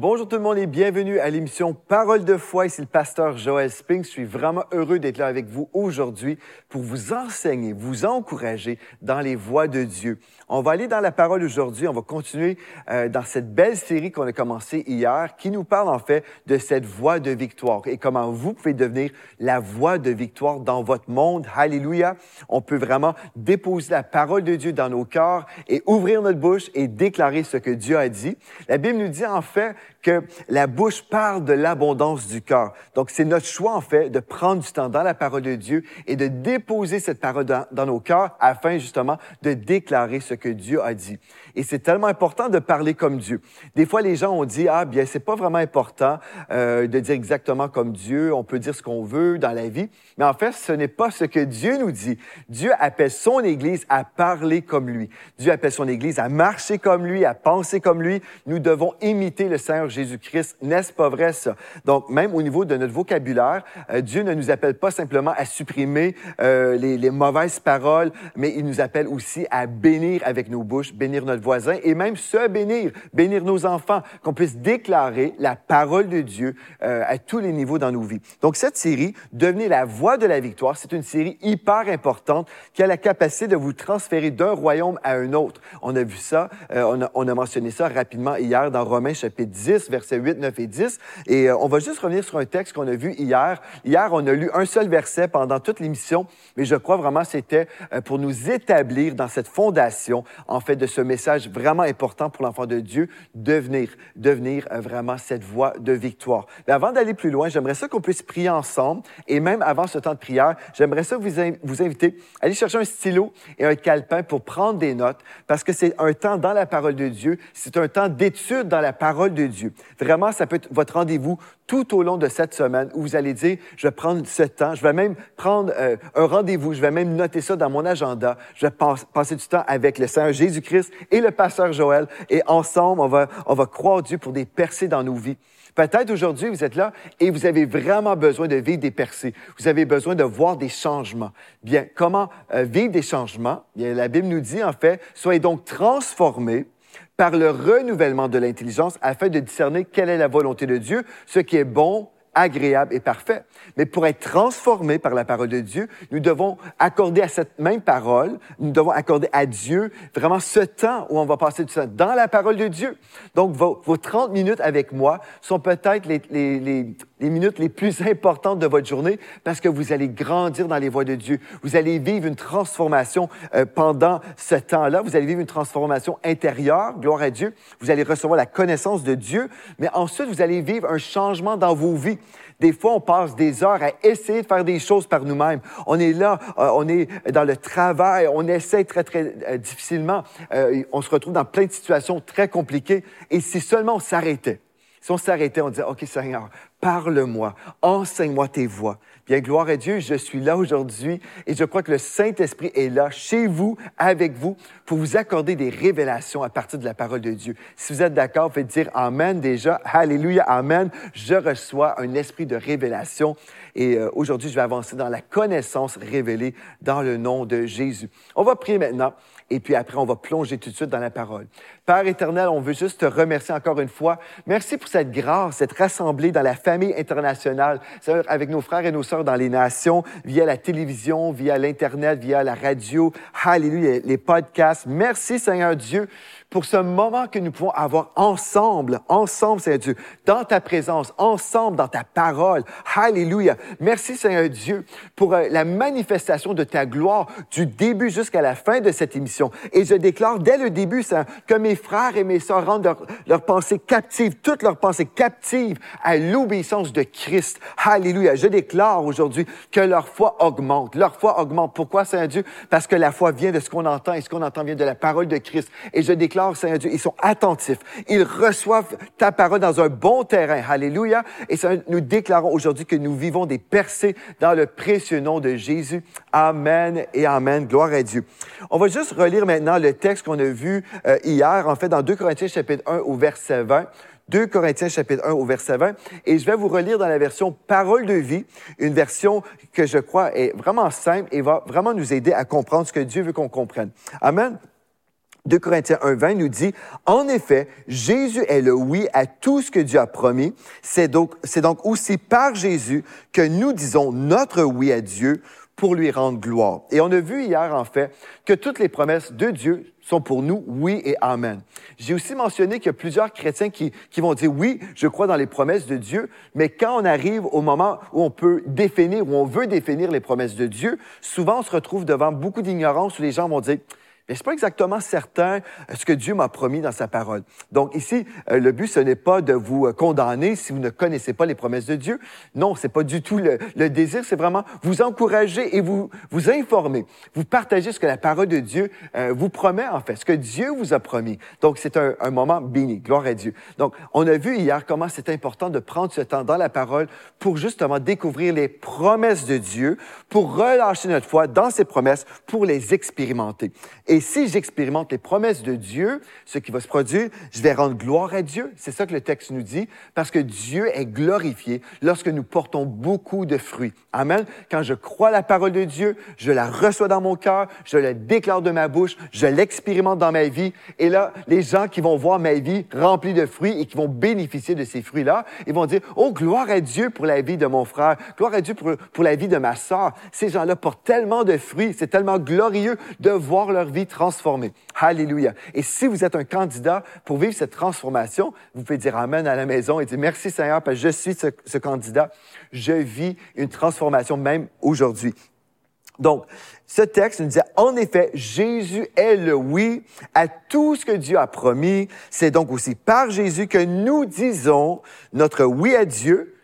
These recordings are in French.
Bonjour tout le monde et bienvenue à l'émission Parole de foi. Ici le pasteur Joël Spink. Je suis vraiment heureux d'être là avec vous aujourd'hui pour vous enseigner, vous encourager dans les voies de Dieu. On va aller dans la parole aujourd'hui. On va continuer euh, dans cette belle série qu'on a commencée hier qui nous parle en fait de cette voie de victoire et comment vous pouvez devenir la voie de victoire dans votre monde. Alléluia. On peut vraiment déposer la parole de Dieu dans nos cœurs et ouvrir notre bouche et déclarer ce que Dieu a dit. La Bible nous dit en fait que la bouche parle de l'abondance du cœur. Donc, c'est notre choix, en fait, de prendre du temps dans la parole de Dieu et de déposer cette parole dans, nos cœurs afin, justement, de déclarer ce que Dieu a dit. Et c'est tellement important de parler comme Dieu. Des fois, les gens ont dit, ah, bien, c'est pas vraiment important euh, de dire exactement comme Dieu. On peut dire ce qu'on veut dans la vie. Mais en fait, ce n'est pas ce que Dieu nous dit. Dieu appelle son Église à parler comme lui. Dieu appelle son Église à marcher comme lui, à penser comme lui. Nous devons imiter le Seigneur Jésus-Christ. N'est-ce pas vrai ça? Donc, même au niveau de notre vocabulaire, euh, Dieu ne nous appelle pas simplement à supprimer euh, les, les mauvaises paroles, mais il nous appelle aussi à bénir avec nos bouches, bénir notre voisin et même se bénir, bénir nos enfants, qu'on puisse déclarer la parole de Dieu euh, à tous les niveaux dans nos vies. Donc, cette série, Devenez la voie de la victoire, c'est une série hyper importante qui a la capacité de vous transférer d'un royaume à un autre. On a vu ça, euh, on, a, on, a, mentionné ça rapidement hier dans Romains chapitre 10, versets 8, 9 et 10. Et euh, on va juste revenir sur un texte qu'on a vu hier. Hier, on a lu un seul verset pendant toute l'émission, mais je crois vraiment c'était pour nous établir dans cette fondation, en fait, de ce message vraiment important pour l'enfant de Dieu, devenir, devenir euh, vraiment cette voie de victoire. Mais avant d'aller plus loin, j'aimerais ça qu'on puisse prier ensemble. Et même avant ce temps de prière, j'aimerais ça vous, vous inviter à aller chercher un stylo et un calepin pour prendre des notes, parce que c'est un temps dans la parole de Dieu, c'est un temps d'étude dans la parole de Dieu. Vraiment, ça peut être votre rendez-vous tout au long de cette semaine où vous allez dire, je vais prendre ce temps, je vais même prendre euh, un rendez-vous, je vais même noter ça dans mon agenda, je vais passer du temps avec le Seigneur Jésus-Christ et le pasteur Joël et ensemble, on va, on va croire Dieu pour des percées dans nos vies. Peut-être aujourd'hui, vous êtes là et vous avez vraiment besoin de vivre des percées. Vous avez besoin de voir des changements. Bien, comment euh, vivre des changements? Bien, la Bible nous dit, en fait, soyez donc transformés par le renouvellement de l'intelligence afin de discerner quelle est la volonté de Dieu, ce qui est bon, agréable et parfait. Mais pour être transformé par la parole de Dieu, nous devons accorder à cette même parole, nous devons accorder à Dieu vraiment ce temps où on va passer du temps dans la parole de Dieu. Donc, vos, vos 30 minutes avec moi sont peut-être les, les, les, les, minutes les plus importantes de votre journée parce que vous allez grandir dans les voies de Dieu. Vous allez vivre une transformation euh, pendant ce temps-là. Vous allez vivre une transformation intérieure, gloire à Dieu. Vous allez recevoir la connaissance de Dieu, mais ensuite, vous allez vivre un changement dans vos vies. Des fois, on passe des heures à essayer de faire des choses par nous-mêmes. On est là, euh, on est dans le travail, on essaie très, très euh, difficilement. Euh, on se retrouve dans plein de situations très compliquées. Et si seulement on s'arrêtait, si on s'arrêtait, on disait, OK Seigneur, parle-moi, enseigne-moi tes voies. Bien, gloire à Dieu, je suis là aujourd'hui et je crois que le Saint-Esprit est là chez vous, avec vous, pour vous accorder des révélations à partir de la parole de Dieu. Si vous êtes d'accord, faites dire Amen déjà. Alléluia, Amen. Je reçois un esprit de révélation et euh, aujourd'hui, je vais avancer dans la connaissance révélée dans le nom de Jésus. On va prier maintenant et puis après, on va plonger tout de suite dans la parole. Père éternel, on veut juste te remercier encore une fois. Merci pour cette grâce, cette rassemblée dans la famille internationale, avec nos frères et nos sœurs dans les nations, via la télévision, via l'Internet, via la radio, Alléluia, les podcasts. Merci Seigneur Dieu pour ce moment que nous pouvons avoir ensemble, ensemble, Seigneur Dieu, dans ta présence, ensemble dans ta parole. Alléluia. Merci, Seigneur Dieu, pour euh, la manifestation de ta gloire du début jusqu'à la fin de cette émission. Et je déclare dès le début, Seigneur, que mes frères et mes sœurs rendent leurs leur pensées captives, toutes leurs pensées captives à l'obéissance de Christ. Alléluia. Je déclare aujourd'hui que leur foi augmente. Leur foi augmente. Pourquoi, Seigneur Dieu? Parce que la foi vient de ce qu'on entend et ce qu'on entend vient de la parole de Christ. Et je déclare Seigneur Dieu, ils sont attentifs. Ils reçoivent ta parole dans un bon terrain. Alléluia. Et nous déclarons aujourd'hui que nous vivons des percées dans le précieux nom de Jésus. Amen et Amen. Gloire à Dieu. On va juste relire maintenant le texte qu'on a vu euh, hier, en fait, dans 2 Corinthiens chapitre 1 au verset 20. 2 Corinthiens chapitre 1 au verset 20. Et je vais vous relire dans la version Parole de vie, une version que je crois est vraiment simple et va vraiment nous aider à comprendre ce que Dieu veut qu'on comprenne. Amen. 2 Corinthiens 1, 20 nous dit, en effet, Jésus est le oui à tout ce que Dieu a promis. C'est donc, c'est donc aussi par Jésus que nous disons notre oui à Dieu pour lui rendre gloire. Et on a vu hier, en fait, que toutes les promesses de Dieu sont pour nous oui et amen. J'ai aussi mentionné qu'il y a plusieurs chrétiens qui, qui vont dire oui, je crois dans les promesses de Dieu, mais quand on arrive au moment où on peut définir, où on veut définir les promesses de Dieu, souvent on se retrouve devant beaucoup d'ignorance où les gens vont dire, mais c'est pas exactement certain euh, ce que Dieu m'a promis dans sa parole. Donc ici, euh, le but, ce n'est pas de vous euh, condamner si vous ne connaissez pas les promesses de Dieu. Non, c'est pas du tout le, désir, c'est vraiment vous encourager et vous vous informer, vous partager ce que la parole de Dieu vous promet en fait, ce que Dieu vous a promis. Donc c'est un, moment béni, gloire à Dieu. Donc on a vu hier comment c'est important de prendre ce temps dans la parole pour justement découvrir les promesses de Dieu, pour relâcher notre foi dans ces promesses, pour les expérimenter. Et si j'expérimente les promesses de Dieu, ce qui va se produire, je vais rendre gloire à Dieu. C'est ça que le texte nous dit, parce que Dieu est glorifié lorsque nous portons beaucoup de fruits. Amen. Quand je crois la parole de Dieu, je la reçois dans mon cœur, je la déclare de ma bouche, je l'expérimente dans ma vie. Et là, les gens qui vont voir ma vie remplie de fruits et qui vont bénéficier de ces fruits-là, ils vont dire, oh, gloire à Dieu pour la vie de mon frère, gloire à Dieu pour, pour la vie de ma sœur. Ces gens-là portent tellement de fruits, c'est tellement glorieux de voir leur vie transformé. Alléluia. Et si vous êtes un candidat pour vivre cette transformation, vous pouvez dire Amen à la maison et dire Merci Seigneur, parce que je suis ce, ce candidat. Je vis une transformation même aujourd'hui. Donc, ce texte nous dit, en effet, Jésus est le oui à tout ce que Dieu a promis. C'est donc aussi par Jésus que nous disons notre oui à Dieu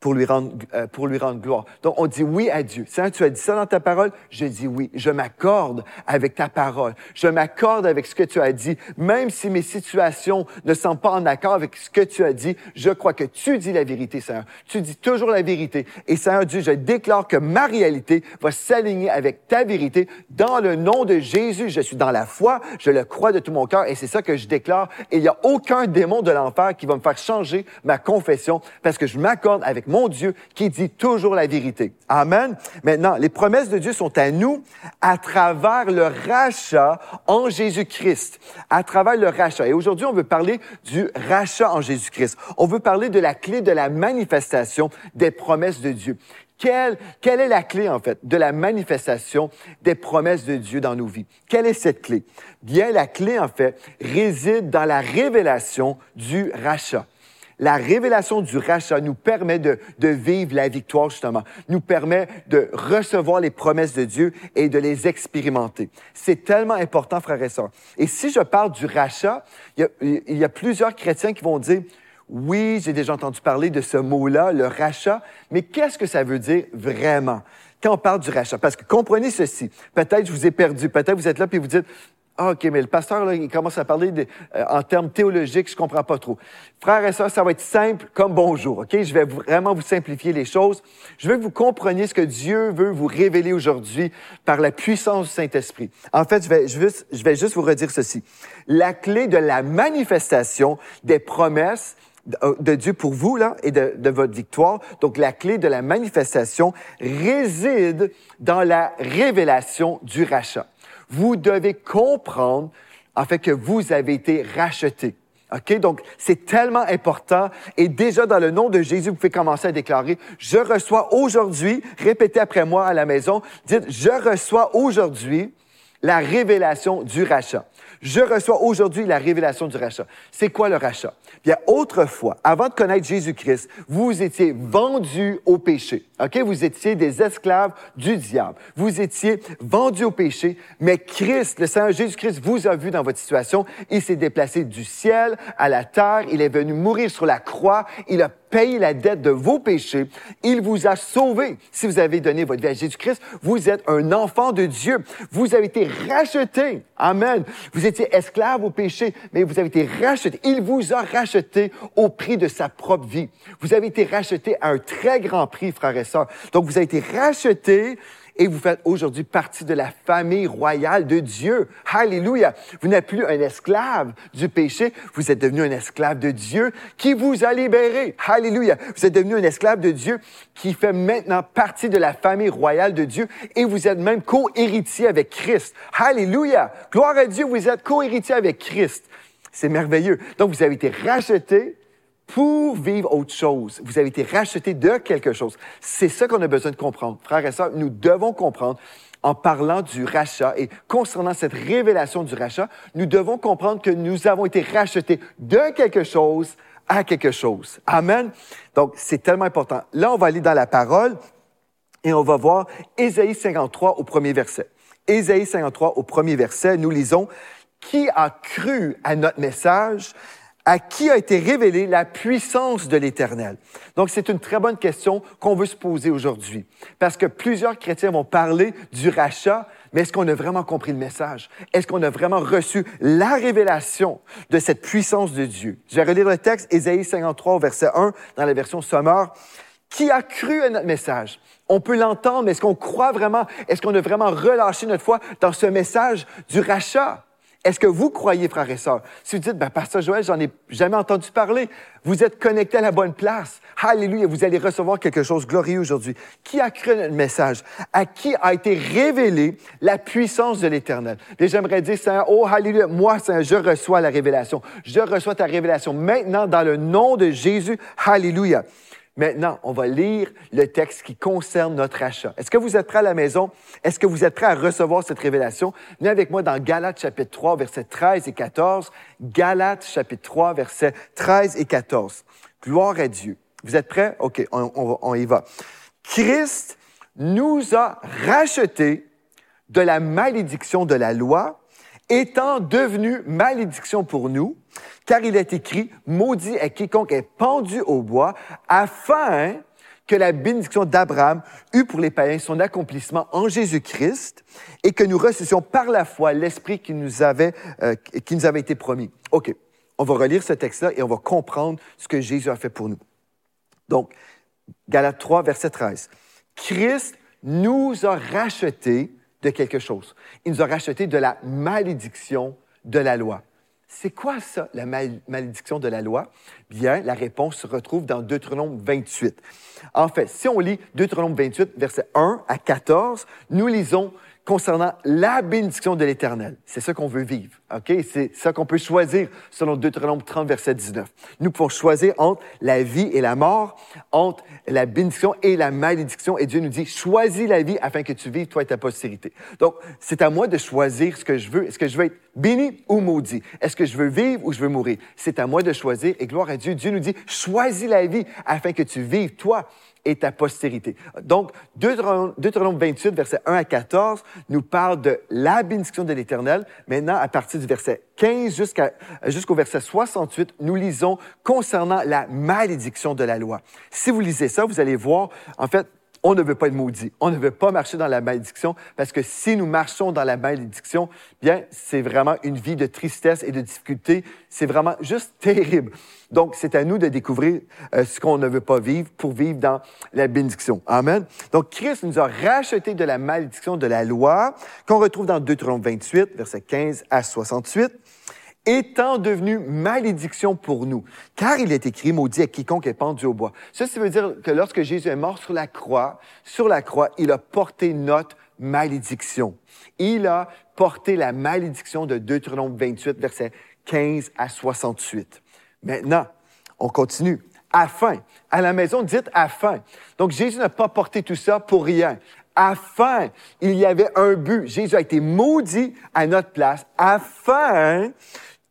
pour lui rendre, euh, pour lui rendre gloire. Donc, on dit oui à Dieu. Seigneur, tu as dit ça dans ta parole? Je dis oui. Je m'accorde avec ta parole. Je m'accorde avec ce que tu as dit. Même si mes situations ne sont pas en accord avec ce que tu as dit, je crois que tu dis la vérité, Seigneur. Tu dis toujours la vérité. Et Seigneur Dieu, je déclare que ma réalité va s'aligner avec ta vérité. Dans le nom de Jésus, je suis dans la foi. Je le crois de tout mon cœur et c'est ça que je déclare. Et il n'y a aucun démon de l'enfer qui va me faire changer ma confession parce que je m'accorde avec mon Dieu qui dit toujours la vérité. Amen. Maintenant, les promesses de Dieu sont à nous à travers le rachat en Jésus-Christ. À travers le rachat. Et aujourd'hui, on veut parler du rachat en Jésus-Christ. On veut parler de la clé de la manifestation des promesses de Dieu. Quelle, quelle, est la clé, en fait, de la manifestation des promesses de Dieu dans nos vies? Quelle est cette clé? Bien, la clé, en fait, réside dans la révélation du rachat la révélation du rachat nous permet de, de, vivre la victoire, justement, nous permet de recevoir les promesses de Dieu et de les expérimenter. C'est tellement important, frères et sœurs. Et si je parle du rachat, il y a, y a plusieurs chrétiens qui vont dire, oui, j'ai déjà entendu parler de ce mot-là, le rachat, mais qu'est-ce que ça veut dire vraiment? quand on parle du rachat. Parce que comprenez ceci. Peut-être je vous ai perdu. Peut-être vous êtes là puis vous dites, ah, OK, mais le pasteur, là, il commence à parler euh, en termes théologiques, je comprends pas trop. Frères et sœurs, ça va être simple comme bonjour, OK? Je vais vraiment vous simplifier les choses. Je veux que vous compreniez ce que Dieu veut vous révéler aujourd'hui par la puissance du Saint-Esprit. En fait, je vais, juste vous redire ceci. La clé de la manifestation des promesses euh, de Dieu pour vous là et de, votre victoire. Donc la clé de la manifestation réside dans la révélation du rachat vous devez comprendre, en fait, que vous avez été racheté. OK? Donc, c'est tellement important. Et déjà, dans le nom de Jésus, vous pouvez commencer à déclarer, je reçois aujourd'hui, répétez après moi à la maison, dites, je reçois aujourd'hui la révélation du rachat. Je reçois aujourd'hui la révélation du rachat. C'est quoi le rachat? Bien, autrefois, avant de connaître Jésus-Christ, vous étiez vendus au péché. OK? Vous étiez des esclaves du diable. Vous étiez vendus au péché, mais Christ, le Seigneur Jésus-Christ, vous a vu dans votre situation. Il s'est déplacé du ciel à la terre. Il est venu mourir sur la croix. Il a payé la dette de vos péchés. Il vous a sauvé. Si vous avez donné votre vie à Jésus-Christ, vous êtes un enfant de Dieu. Vous avez été racheté. Amen. Vous étiez esclave au péché, mais vous avez été racheté. Il vous a racheté au prix de sa propre vie. Vous avez été racheté à un très grand prix, frères et sœurs. Donc, vous avez été racheté et vous faites aujourd'hui partie de la famille royale de Dieu. Alléluia. Vous n'êtes plus un esclave du péché, vous êtes devenu un esclave de Dieu qui vous a libéré. Alléluia. Vous êtes devenu un esclave de Dieu qui fait maintenant partie de la famille royale de Dieu et vous êtes même co-héritier avec Christ. Alléluia. Gloire à Dieu, vous êtes co-héritier avec Christ. C'est merveilleux. Donc, vous avez été racheté pour vivre autre chose. Vous avez été racheté de quelque chose. C'est ça qu'on a besoin de comprendre. Frères et sœurs, nous devons comprendre en parlant du rachat et concernant cette révélation du rachat, nous devons comprendre que nous avons été rachetés de quelque chose à quelque chose. Amen. Donc, c'est tellement important. Là, on va aller dans la parole et on va voir Ésaïe 53 au premier verset. Ésaïe 53 au premier verset, nous lisons, Qui a cru à notre message à qui a été révélée la puissance de l'Éternel? Donc, c'est une très bonne question qu'on veut se poser aujourd'hui. Parce que plusieurs chrétiens vont parler du rachat, mais est-ce qu'on a vraiment compris le message? Est-ce qu'on a vraiment reçu la révélation de cette puissance de Dieu? Je vais relire le texte, Ésaïe 53, verset 1, dans la version sommaire. Qui a cru à notre message? On peut l'entendre, mais est-ce qu'on croit vraiment? Est-ce qu'on a vraiment relâché notre foi dans ce message du rachat? Est-ce que vous croyez, frères et sœurs? Si vous dites, ben, Pasteur Joël, j'en ai jamais entendu parler, vous êtes connecté à la bonne place. Alléluia, vous allez recevoir quelque chose de glorieux aujourd'hui. Qui a cru notre message? À qui a été révélée la puissance de l'Éternel? Et j'aimerais dire, Seigneur, oh, Alléluia, moi, Seigneur, je reçois la révélation. Je reçois ta révélation maintenant dans le nom de Jésus. Alléluia. Maintenant, on va lire le texte qui concerne notre achat. Est-ce que vous êtes prêts à la maison? Est-ce que vous êtes prêts à recevoir cette révélation? Venez avec moi dans Galates chapitre 3, versets 13 et 14. Galates chapitre 3, versets 13 et 14. Gloire à Dieu. Vous êtes prêts? OK, on, on y va. Christ nous a rachetés de la malédiction de la loi, étant devenu malédiction pour nous, car il est écrit, maudit est quiconque est pendu au bois, afin que la bénédiction d'Abraham eût pour les païens son accomplissement en Jésus-Christ et que nous recevons par la foi l'Esprit qui nous avait, euh, qui nous avait été promis. OK, on va relire ce texte-là et on va comprendre ce que Jésus a fait pour nous. Donc, Galates 3, verset 13. Christ nous a rachetés de quelque chose. Il nous a rachetés de la malédiction de la loi. C'est quoi ça, la malédiction de la loi? Bien, la réponse se retrouve dans Deutéronome 28. En fait, si on lit Deutéronome 28, versets 1 à 14, nous lisons concernant la bénédiction de l'Éternel. C'est ça qu'on veut vivre. OK? C'est ça qu'on peut choisir selon Deutéronome 30, verset 19. Nous pouvons choisir entre la vie et la mort, entre la bénédiction et la malédiction. Et Dieu nous dit, choisis la vie afin que tu vives, toi et ta postérité. Donc, c'est à moi de choisir ce que je veux. Est-ce que je veux être béni ou maudit? Est-ce que je veux vivre ou je veux mourir? C'est à moi de choisir. Et gloire à Dieu, Dieu nous dit, choisis la vie afin que tu vives, toi et ta postérité. Donc, Deutéronome 28, verset 1 à 14, nous parle de la bénédiction de l'Éternel. Maintenant, à partir du verset 15 jusqu'au verset 68, nous lisons concernant la malédiction de la loi. Si vous lisez ça, vous allez voir, en fait, on ne veut pas être maudit. On ne veut pas marcher dans la malédiction parce que si nous marchons dans la malédiction, bien, c'est vraiment une vie de tristesse et de difficulté. C'est vraiment juste terrible. Donc, c'est à nous de découvrir euh, ce qu'on ne veut pas vivre pour vivre dans la bénédiction. Amen. Donc, Christ nous a racheté de la malédiction de la loi qu'on retrouve dans Deutéronome 28, versets 15 à 68 étant devenu malédiction pour nous. Car il est écrit, maudit à quiconque est pendu au bois. Ça, ça veut dire que lorsque Jésus est mort sur la croix, sur la croix, il a porté notre malédiction. Il a porté la malédiction de Deutéronome 28, versets 15 à 68. Maintenant, on continue. Afin. À la maison, dites afin. Donc, Jésus n'a pas porté tout ça pour rien afin, il y avait un but. Jésus a été maudit à notre place afin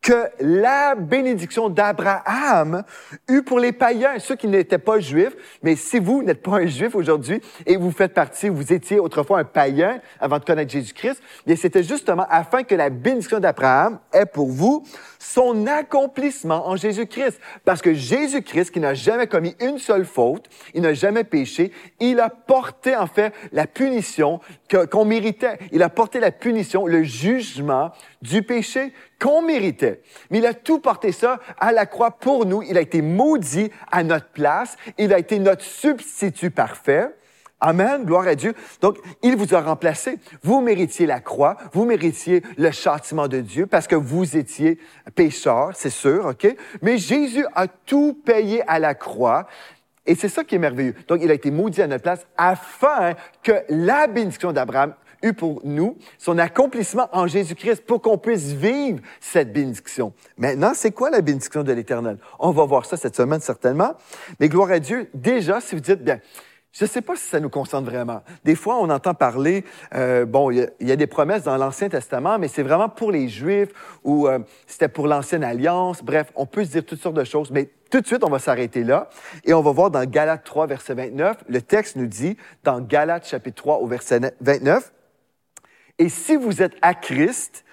que la bénédiction d'Abraham eut pour les païens, ceux qui n'étaient pas juifs. Mais si vous n'êtes pas un juif aujourd'hui et vous faites partie, vous étiez autrefois un païen avant de connaître Jésus-Christ, bien c'était justement afin que la bénédiction d'Abraham ait pour vous son accomplissement en Jésus-Christ. Parce que Jésus-Christ, qui n'a jamais commis une seule faute, il n'a jamais péché, il a porté en fait la punition qu'on méritait. Il a porté la punition, le jugement du péché qu'on méritait. Mais il a tout porté ça à la croix pour nous. Il a été maudit à notre place. Il a été notre substitut parfait. Amen, gloire à Dieu. Donc, il vous a remplacé. Vous méritiez la croix, vous méritiez le châtiment de Dieu parce que vous étiez pécheur, c'est sûr, OK? Mais Jésus a tout payé à la croix. Et c'est ça qui est merveilleux. Donc, il a été maudit à notre place afin que la bénédiction d'Abraham eût pour nous son accomplissement en Jésus-Christ pour qu'on puisse vivre cette bénédiction. Maintenant, c'est quoi la bénédiction de l'Éternel? On va voir ça cette semaine certainement. Mais gloire à Dieu, déjà, si vous dites, bien, je ne sais pas si ça nous concerne vraiment. Des fois, on entend parler, euh, bon, il y, a des promesses dans l'Ancien Testament, mais c'est vraiment pour les Juifs ou euh, c'était pour l'Ancienne Alliance. Bref, on peut se dire toutes sortes de choses, mais tout de suite, on va s'arrêter là et on va voir dans Galates 3, verset 29, le texte nous dit, dans Galates chapitre 3 au verset 29, Et si vous êtes à Christ,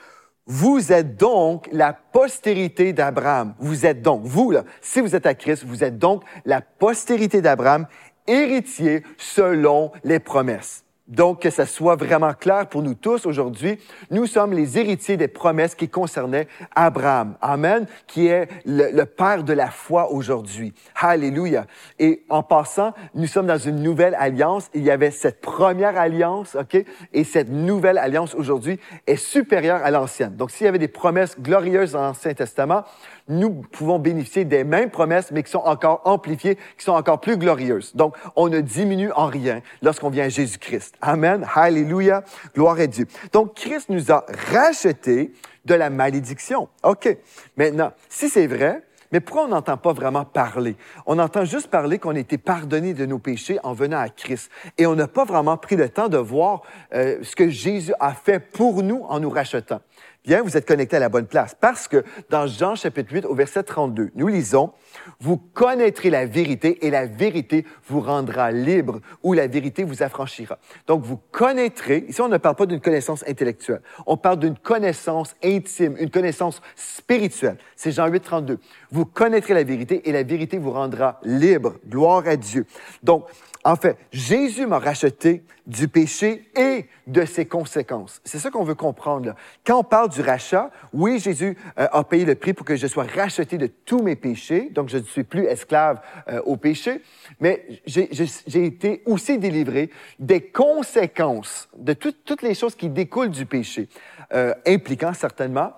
vous êtes donc la postérité d'Abraham. Vous êtes donc, vous là, si vous êtes à Christ, vous êtes donc la postérité d'Abraham héritiers selon les promesses. Donc, que ça soit vraiment clair pour nous tous aujourd'hui, nous sommes les héritiers des promesses qui concernaient Abraham. Amen, qui est le, père de la foi aujourd'hui. Alléluia. Et en passant, nous sommes dans une nouvelle alliance. Il y avait cette première alliance, OK? Et cette nouvelle alliance aujourd'hui est supérieure à l'ancienne. Donc, s'il y avait des promesses glorieuses dans l'Ancien Testament, nous pouvons bénéficier des mêmes promesses, mais qui sont encore amplifiées, qui sont encore plus glorieuses. Donc, on ne diminue en rien lorsqu'on vient à Jésus-Christ. Amen. Alléluia. Gloire à Dieu. Donc, Christ nous a rachetés de la malédiction. OK. Maintenant, si c'est vrai, mais pourquoi on n'entend pas vraiment parler? On entend juste parler qu'on a été pardonné de nos péchés en venant à Christ. Et on n'a pas vraiment pris le temps de voir euh, ce que Jésus a fait pour nous en nous rachetant. Bien, vous êtes connecté à la bonne place parce que dans Jean chapitre 8 au verset 32, nous lisons, Vous connaîtrez la vérité et la vérité vous rendra libre ou la vérité vous affranchira. Donc, vous connaîtrez, ici on ne parle pas d'une connaissance intellectuelle, on parle d'une connaissance intime, une connaissance spirituelle. C'est Jean 8, 32. Vous connaîtrez la vérité et la vérité vous rendra libre. Gloire à Dieu. Donc, en fait, Jésus m'a racheté du péché et de ses conséquences. C'est ça qu'on veut comprendre. Là. Quand on parle du rachat, oui, Jésus euh, a payé le prix pour que je sois racheté de tous mes péchés, donc je ne suis plus esclave euh, au péché, mais j'ai été aussi délivré des conséquences de toutes les choses qui découlent du péché, euh, impliquant certainement,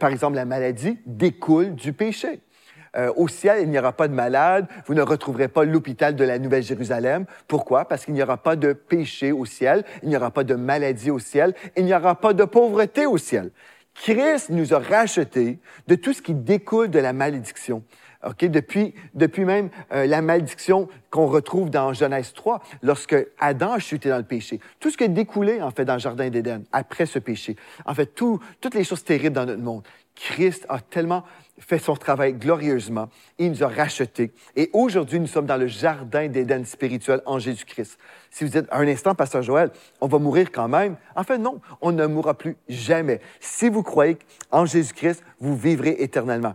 par exemple, la maladie découle du péché. Euh, au ciel, il n'y aura pas de malade, vous ne retrouverez pas l'hôpital de la Nouvelle-Jérusalem. Pourquoi? Parce qu'il n'y aura pas de péché au ciel, il n'y aura pas de maladie au ciel, il n'y aura pas de pauvreté au ciel. Christ nous a rachetés de tout ce qui découle de la malédiction. Okay? Depuis, depuis même euh, la malédiction qu'on retrouve dans Genèse 3, lorsque Adam a chuté dans le péché. Tout ce qui a découlé, en fait, dans le Jardin d'Éden, après ce péché. En fait, tout, toutes les choses terribles dans notre monde. Christ a tellement fait son travail glorieusement. Il nous a rachetés. Et aujourd'hui, nous sommes dans le jardin d'Éden spirituel en Jésus-Christ. Si vous dites, un instant, Pasteur Joël, on va mourir quand même. En fait, non, on ne mourra plus jamais. Si vous croyez en Jésus-Christ, vous vivrez éternellement.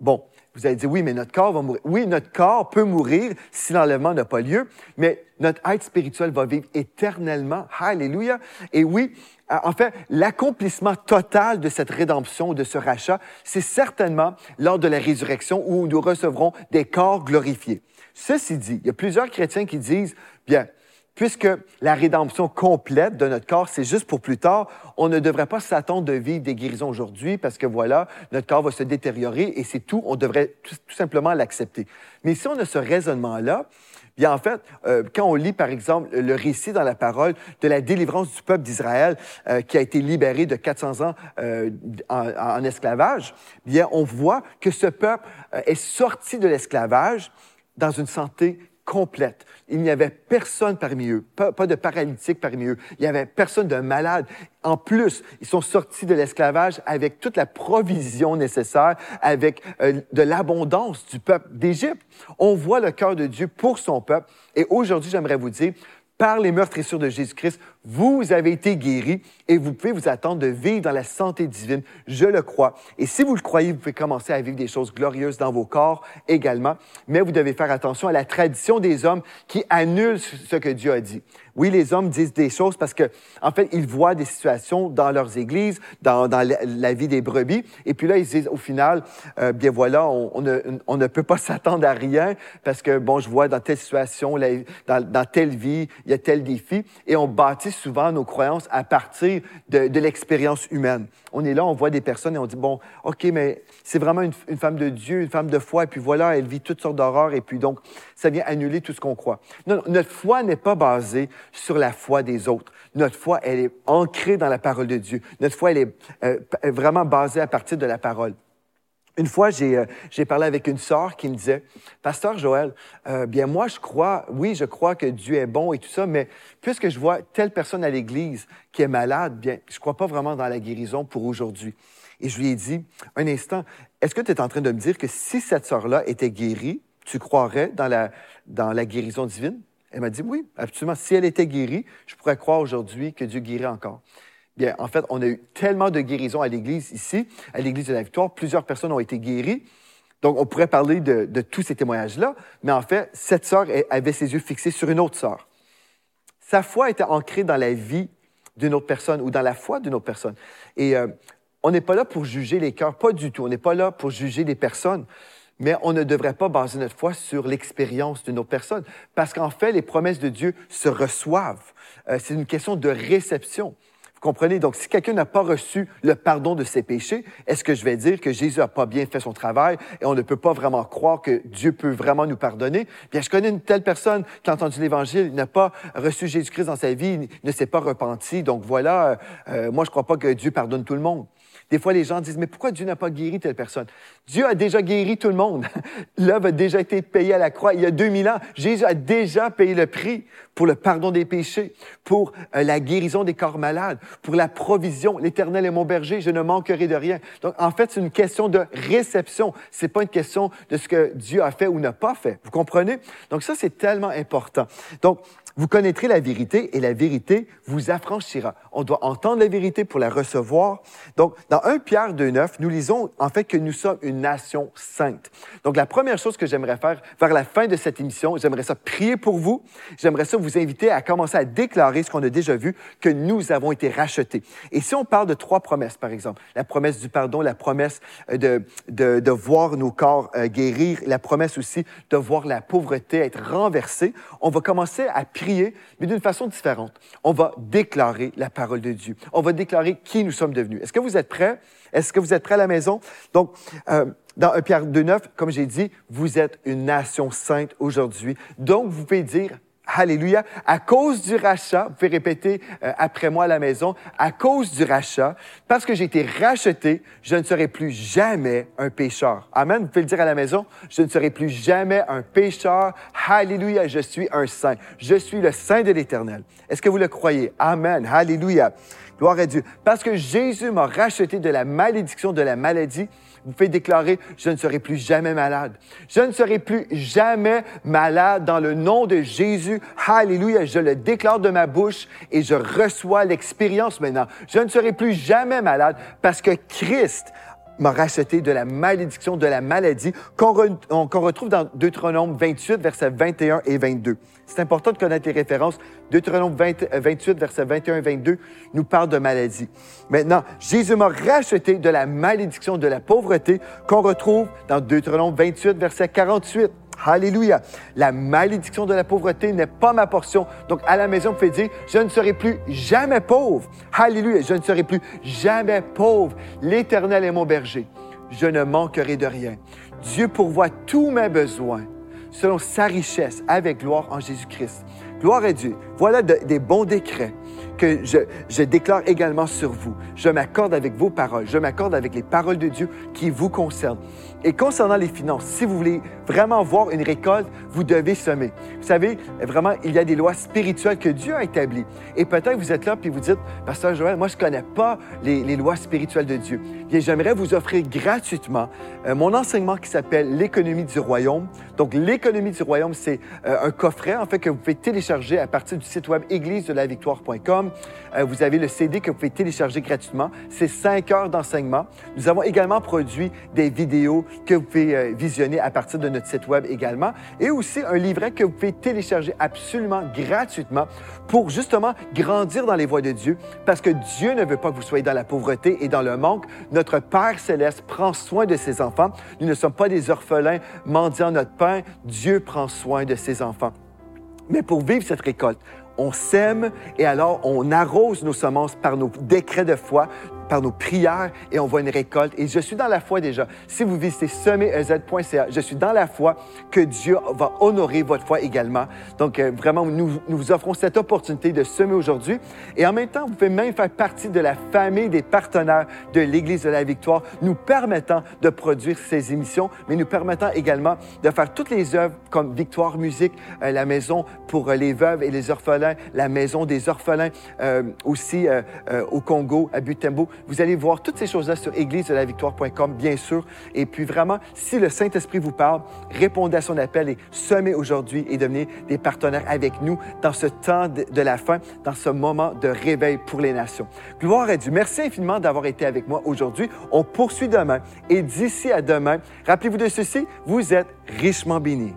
Bon, vous allez dire, oui, mais notre corps va mourir. Oui, notre corps peut mourir si l'enlèvement n'a pas lieu, mais notre être spirituel va vivre éternellement. Alléluia. Et oui, euh, en fait, l'accomplissement total de cette rédemption, de ce rachat, c'est certainement lors de la résurrection où nous recevrons des corps glorifiés. Ceci dit, il y a plusieurs chrétiens qui disent, bien, puisque la rédemption complète de notre corps, c'est juste pour plus tard, on ne devrait pas s'attendre de vivre des guérisons aujourd'hui parce que voilà, notre corps va se détériorer et c'est tout, on devrait tout, simplement l'accepter. Mais si on a ce raisonnement-là, bien en fait, euh, quand on lit par exemple le récit dans la parole de la délivrance du peuple d'Israël euh, qui a été libéré de 400 ans euh, en, en, esclavage, bien on voit que ce peuple est sorti de l'esclavage dans une santé complète. Il n'y avait personne parmi eux, pas, de paralytique parmi eux. Il n'y avait personne de malade. En plus, ils sont sortis de l'esclavage avec toute la provision nécessaire, avec euh, de l'abondance du peuple d'Égypte. On voit le cœur de Dieu pour son peuple. Et aujourd'hui, j'aimerais vous dire, par les meurtrissures de Jésus-Christ, vous avez été guéris et vous pouvez vous attendre de vivre dans la santé divine. Je le crois. Et si vous le croyez, vous pouvez commencer à vivre des choses glorieuses dans vos corps également. Mais vous devez faire attention à la tradition des hommes qui annulent ce que Dieu a dit. Oui, les hommes disent des choses parce que, en fait, ils voient des situations dans leurs églises, dans, la vie des brebis. Et puis là, ils disent, au final, euh, bien voilà, on, ne, peut pas s'attendre à rien parce que, bon, je vois dans telle situation, dans, telle vie, il y a tel défi. Et on bâtit souvent nos croyances à partir de, l'expérience humaine. On est là, on voit des personnes et on dit, bon, OK, mais c'est vraiment une, femme de Dieu, une femme de foi, et puis voilà, elle vit toutes sortes d'horreurs, et puis donc, ça vient annuler tout ce qu'on croit. Non, notre foi n'est pas basée sur la foi des autres. Notre foi, elle est ancrée dans la parole de Dieu. Notre foi, elle est euh, vraiment basée à partir de la parole. Une fois, j'ai euh, parlé avec une sœur qui me disait, Pasteur Joël, euh, bien moi, je crois, oui, je crois que Dieu est bon et tout ça, mais puisque je vois telle personne à l'Église qui est malade, bien, je crois pas vraiment dans la guérison pour aujourd'hui. Et je lui ai dit, un instant, est-ce que tu es en train de me dire que si cette sœur-là était guérie, tu croirais dans la, dans la guérison divine? Elle m'a dit, oui, absolument. Si elle était guérie, je pourrais croire aujourd'hui que Dieu guérit encore. Bien, en fait, on a eu tellement de guérisons à l'Église ici, à l'Église de la Victoire. Plusieurs personnes ont été guéries. Donc, on pourrait parler de, tous ces témoignages-là, mais en fait, cette sœur avait ses yeux fixés sur une autre sœur. Sa foi était ancrée dans la vie d'une autre personne ou dans la foi d'une autre personne. Et euh, on n'est pas là pour juger les cœurs, pas du tout. On n'est pas là pour juger des personnes, mais on ne devrait pas baser notre foi sur l'expérience d'une autre personne, parce qu'en fait, les promesses de Dieu se reçoivent. Euh, c'est une question de réception comprenez? Donc, si quelqu'un n'a pas reçu le pardon de ses péchés, est-ce que je vais dire que Jésus n'a pas bien fait son travail et on ne peut pas vraiment croire que Dieu peut vraiment nous pardonner? Bien, je connais une telle personne qui a entendu l'Évangile, n'a pas reçu Jésus-Christ dans sa vie, ne s'est pas repenti. Donc, voilà, euh, moi, je ne crois pas que Dieu pardonne tout le monde. Des fois, les gens disent, mais pourquoi Dieu n'a pas guéri telle personne? Dieu a déjà guéri tout le monde. L'œuvre a déjà été payée à la croix il y a 2000 ans. Jésus a déjà payé le prix pour le pardon des péchés, pour euh, la guérison des corps malades, pour la provision. L'Éternel est mon berger, je ne manquerai de rien. Donc, en fait, c'est une question de réception. C'est pas une question de ce que Dieu a fait ou n'a pas fait. Vous comprenez? Donc, ça, c'est tellement important. Donc, vous connaîtrez la vérité et la vérité vous affranchira. On doit entendre la vérité pour la recevoir. Donc, dans 1 Pierre 2.9, nous lisons en fait que nous sommes une nation sainte. Donc, la première chose que j'aimerais faire vers la fin de cette émission, j'aimerais ça prier pour vous. J'aimerais ça vous inviter à commencer à déclarer ce qu'on a déjà vu, que nous avons été rachetés. Et si on parle de trois promesses, par exemple, la promesse du pardon, la promesse euh, de, de, voir nos corps euh, guérir, la promesse aussi de voir la pauvreté être renversée, on va commencer à prier mais d'une façon différente. On va déclarer la parole de Dieu. On va déclarer qui nous sommes devenus. Est-ce que vous êtes prêts? Est-ce que vous êtes prêts à la maison? Donc, euh, dans 1 Pierre 2.9, comme j'ai dit, vous êtes une nation sainte aujourd'hui. Donc, vous pouvez dire Alléluia. À cause du rachat, vous pouvez répéter euh, après moi à la maison, à cause du rachat, parce que j'ai été racheté, je ne serai plus jamais un pécheur. Amen. Vous pouvez le dire à la maison, je ne serai plus jamais un pécheur. Alléluia, je suis un saint. Je suis le saint de l'Éternel. Est-ce que vous le croyez? Amen. Alléluia. Gloire à Dieu. Parce que Jésus m'a racheté de la malédiction de la maladie, vous pouvez déclarer, je ne serai plus jamais malade. Je ne serai plus jamais malade dans le nom de Jésus. Alléluia. Je le déclare de ma bouche et je reçois l'expérience maintenant. Je ne serai plus jamais malade parce que Christ m'a racheté de la malédiction, de la maladie, qu'on retrouve dans Deutéronome 28, versets 21 et 22. C'est important de connaître les références. Deutéronome 28, euh, versets 21 et 22, nous parle de maladie. Maintenant, Jésus m'a racheté de la malédiction, de la pauvreté, qu'on retrouve dans Deutéronome 28, verset 48. Alléluia. La malédiction de la pauvreté n'est pas ma portion. Donc, à la maison, vous pouvez dire, je ne serai plus jamais pauvre. Alléluia. Je ne serai plus jamais pauvre. L'Éternel est mon berger. Je ne manquerai de rien. Dieu pourvoit tous mes besoins selon sa richesse avec gloire en Jésus-Christ. Gloire à Dieu. Voilà des bons décrets que je, je, déclare également sur vous. Je m'accorde avec vos paroles, je m'accorde avec les paroles de Dieu qui vous concernent. Et concernant les finances, si vous voulez vraiment voir une récolte, vous devez semer. Vous savez, vraiment, il y a des lois spirituelles que Dieu a établies. Et peut-être vous êtes là puis vous dites, Pasteur Joël, moi je ne connais pas les, lois spirituelles de Dieu. Bien, j'aimerais vous offrir gratuitement euh, mon enseignement qui s'appelle l'économie du royaume. Donc, l'économie du royaume, c'est euh, un coffret en fait que vous pouvez télécharger à partir du site web église de la victoire.com. Euh, vous avez le CD que vous pouvez télécharger gratuitement. C'est cinq heures d'enseignement. Nous avons également produit des vidéos que vous pouvez euh, visionner à partir de notre site web également, et aussi un livret que vous pouvez télécharger absolument gratuitement pour justement grandir dans les voies de Dieu, parce que Dieu ne veut pas que vous soyez dans la pauvreté et dans le manque. Notre Père céleste prend soin de ses enfants. Nous ne sommes pas des orphelins mendiant notre pain. Dieu prend soin de ses enfants. Mais pour vivre cette récolte, on sème et alors on arrose nos semences par nos décrets de foi, par nos prières et on voit une récolte. Et je suis dans la foi déjà. Si vous visitez semerez.ca, je suis dans la foi que Dieu va honorer votre foi également. Donc, euh, vraiment, nous, nous, vous offrons cette opportunité de semer aujourd'hui. Et en même temps, vous pouvez même faire partie de la famille des partenaires de l'Église de la Victoire, nous permettant de produire ces émissions, mais nous permettant également de faire toutes les œuvres comme Victoire Musique, euh, la maison pour euh, les veuves et les orphelins, la maison des orphelins, euh, aussi euh, euh, au Congo, à Butembo. Vous allez voir toutes ces choses-là sur église-de-la-victoire.com, bien sûr. Et puis vraiment, si le Saint-Esprit vous parle, répondez à son appel et semez aujourd'hui et devenez des partenaires avec nous dans ce temps de, de la fin, dans ce moment de réveil pour les nations. Gloire à Dieu. Merci infiniment d'avoir été avec moi aujourd'hui. On poursuit demain. Et d'ici à demain, rappelez-vous de ceci, vous êtes richement bénis.